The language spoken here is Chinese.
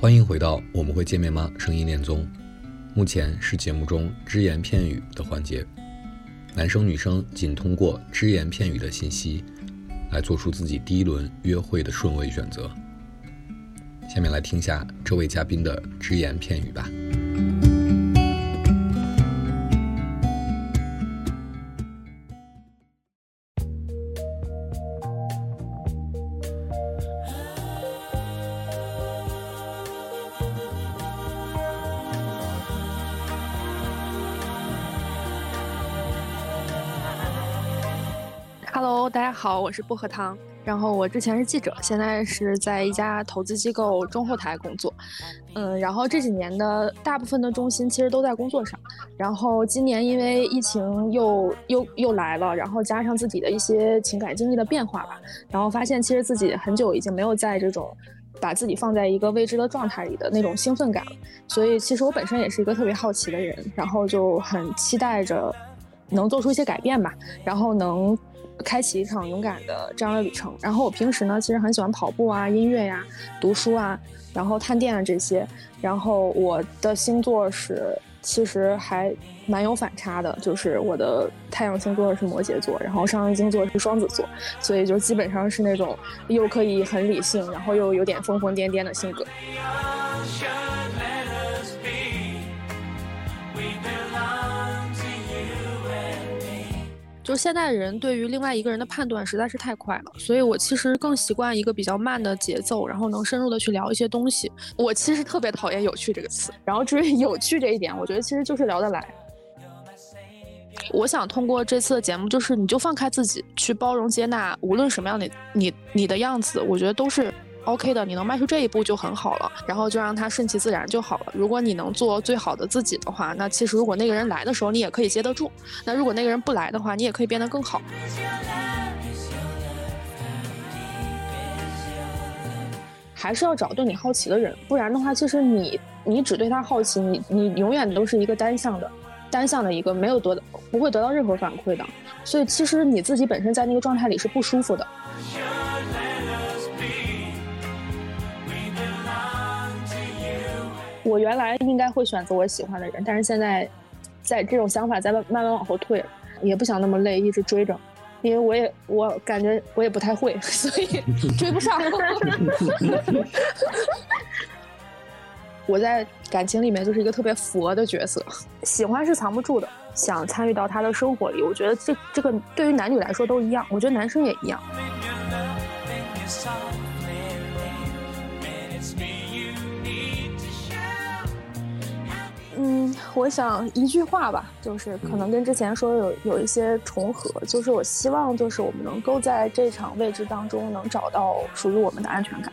欢迎回到我们会见面吗？声音恋综，目前是节目中只言片语的环节，男生女生仅通过只言片语的信息，来做出自己第一轮约会的顺位选择。下面来听下这位嘉宾的只言片语吧。Hello，大家好，我是薄荷糖。然后我之前是记者，现在是在一家投资机构中后台工作。嗯，然后这几年的大部分的重心其实都在工作上。然后今年因为疫情又又又来了，然后加上自己的一些情感经历的变化吧，然后发现其实自己很久已经没有在这种把自己放在一个未知的状态里的那种兴奋感了。所以其实我本身也是一个特别好奇的人，然后就很期待着能做出一些改变吧，然后能。开启一场勇敢的这样的旅程。然后我平时呢，其实很喜欢跑步啊、音乐呀、读书啊，然后探店啊这些。然后我的星座是其实还蛮有反差的，就是我的太阳星座是摩羯座，然后上升星座是双子座，所以就基本上是那种又可以很理性，然后又有点疯疯癫癫的性格。就是现在人对于另外一个人的判断实在是太快了，所以我其实更习惯一个比较慢的节奏，然后能深入的去聊一些东西。我其实特别讨厌“有趣”这个词，然后至于 有趣这一点，我觉得其实就是聊得来。我想通过这次的节目，就是你就放开自己，去包容接纳，无论什么样的你你的样子，我觉得都是。OK 的，你能迈出这一步就很好了，然后就让他顺其自然就好了。如果你能做最好的自己的话，那其实如果那个人来的时候，你也可以接得住；那如果那个人不来的话，你也可以变得更好。还是要找对你好奇的人，不然的话，其实你你只对他好奇，你你永远都是一个单向的，单向的一个没有得不会得到任何反馈的。所以其实你自己本身在那个状态里是不舒服的。我原来应该会选择我喜欢的人，但是现在，在这种想法在慢慢往后退，也不想那么累，一直追着，因为我也我感觉我也不太会，所以追不上。我在感情里面就是一个特别佛的角色，喜欢是藏不住的，想参与到他的生活里，我觉得这这个对于男女来说都一样，我觉得男生也一样。我想一句话吧，就是可能跟之前说有有一些重合，就是我希望，就是我们能够在这场未知当中能找到属于我们的安全感。